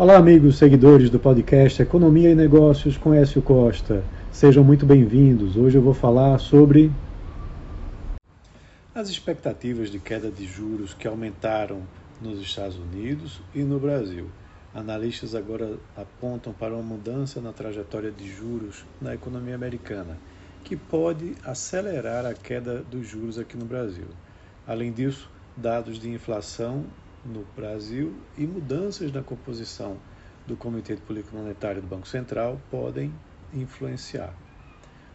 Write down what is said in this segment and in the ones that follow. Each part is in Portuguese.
Olá, amigos seguidores do podcast Economia e Negócios com Écio Costa. Sejam muito bem-vindos. Hoje eu vou falar sobre as expectativas de queda de juros que aumentaram nos Estados Unidos e no Brasil. Analistas agora apontam para uma mudança na trajetória de juros na economia americana, que pode acelerar a queda dos juros aqui no Brasil. Além disso, dados de inflação no Brasil e mudanças na composição do Comitê de Política Monetária do Banco Central podem influenciar.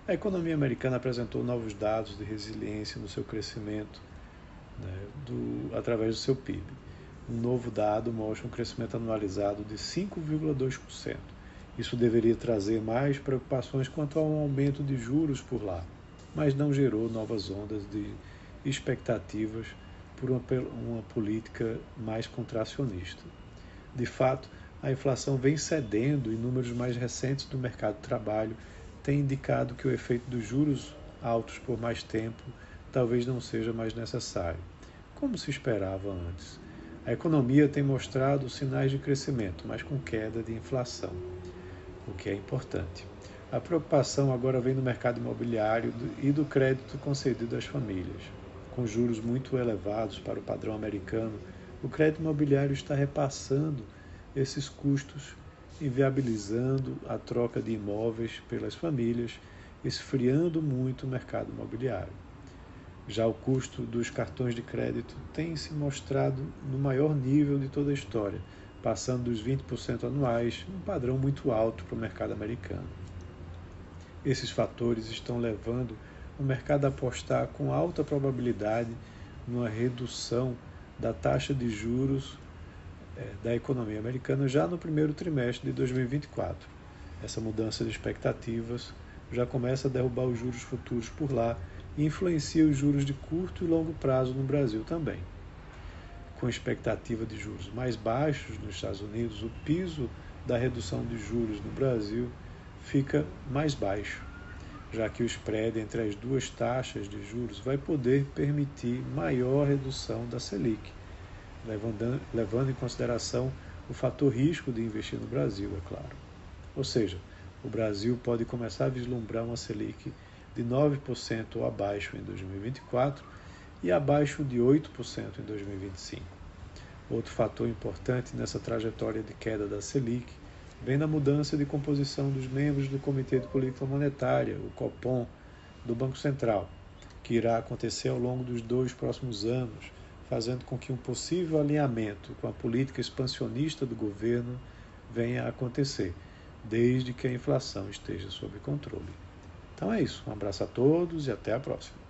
A economia americana apresentou novos dados de resiliência no seu crescimento né, do, através do seu PIB. Um novo dado mostra um crescimento anualizado de 5,2%. Isso deveria trazer mais preocupações quanto ao aumento de juros por lá, mas não gerou novas ondas de expectativas por uma, uma política mais contracionista. De fato, a inflação vem cedendo e números mais recentes do mercado de trabalho têm indicado que o efeito dos juros altos por mais tempo talvez não seja mais necessário, como se esperava antes. A economia tem mostrado sinais de crescimento, mas com queda de inflação, o que é importante. A preocupação agora vem no mercado imobiliário e do crédito concedido às famílias com juros muito elevados para o padrão americano, o crédito imobiliário está repassando esses custos, inviabilizando a troca de imóveis pelas famílias, esfriando muito o mercado imobiliário. Já o custo dos cartões de crédito tem se mostrado no maior nível de toda a história, passando dos 20% anuais, um padrão muito alto para o mercado americano. Esses fatores estão levando o mercado apostar com alta probabilidade numa redução da taxa de juros é, da economia americana já no primeiro trimestre de 2024. Essa mudança de expectativas já começa a derrubar os juros futuros por lá e influencia os juros de curto e longo prazo no Brasil também. Com expectativa de juros mais baixos nos Estados Unidos, o piso da redução de juros no Brasil fica mais baixo já que o spread entre as duas taxas de juros vai poder permitir maior redução da Selic, levando, levando em consideração o fator risco de investir no Brasil, é claro. Ou seja, o Brasil pode começar a vislumbrar uma Selic de 9% ou abaixo em 2024 e abaixo de 8% em 2025. Outro fator importante nessa trajetória de queda da Selic vem na mudança de composição dos membros do Comitê de Política Monetária, o COPOM, do Banco Central, que irá acontecer ao longo dos dois próximos anos, fazendo com que um possível alinhamento com a política expansionista do governo venha a acontecer, desde que a inflação esteja sob controle. Então é isso. Um abraço a todos e até a próxima.